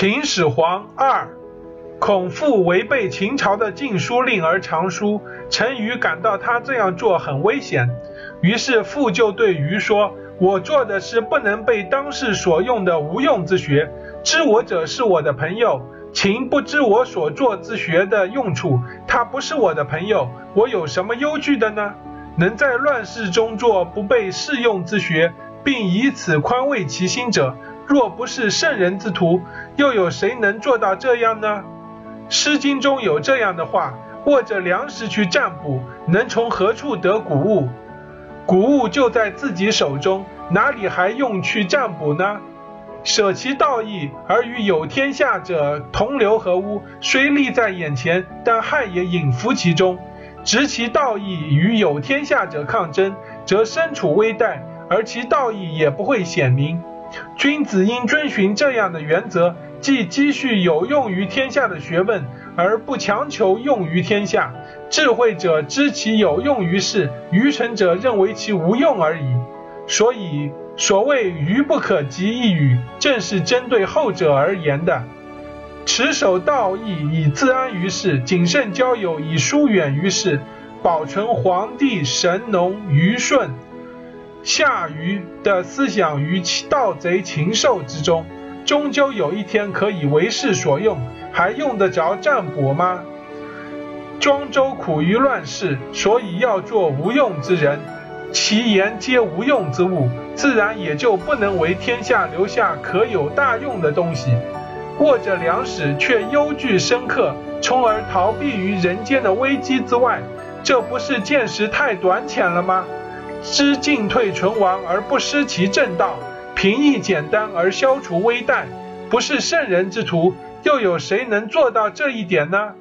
秦始皇二，孔父违背秦朝的禁书令而藏书，陈馀感到他这样做很危险，于是父就对馀说：“我做的是不能被当世所用的无用之学，知我者是我的朋友。秦不知我所做之学的用处，他不是我的朋友，我有什么忧惧的呢？能在乱世中做不被适用之学，并以此宽慰其心者。”若不是圣人之徒，又有谁能做到这样呢？《诗经》中有这样的话：“握着粮食去占卜，能从何处得谷物？谷物就在自己手中，哪里还用去占卜呢？”舍其道义而与有天下者同流合污，虽利在眼前，但害也隐伏其中；执其道义与有天下者抗争，则身处危殆，而其道义也不会显明。君子应遵循这样的原则，既积蓄有用于天下的学问，而不强求用于天下。智慧者知其有用于世，愚蠢者认为其无用而已。所以，所谓愚不可及一语，正是针对后者而言的。持守道义以自安于世，谨慎交友以疏远于世，保存皇帝神农虞舜。夏禹的思想于盗贼禽兽之中，终究有一天可以为世所用，还用得着占卜吗？庄周苦于乱世，所以要做无用之人，其言皆无用之物，自然也就不能为天下留下可有大用的东西。握着粮食却忧惧深刻，从而逃避于人间的危机之外，这不是见识太短浅了吗？知进退存亡而不失其正道，平易简单而消除危殆，不是圣人之徒，又有谁能做到这一点呢？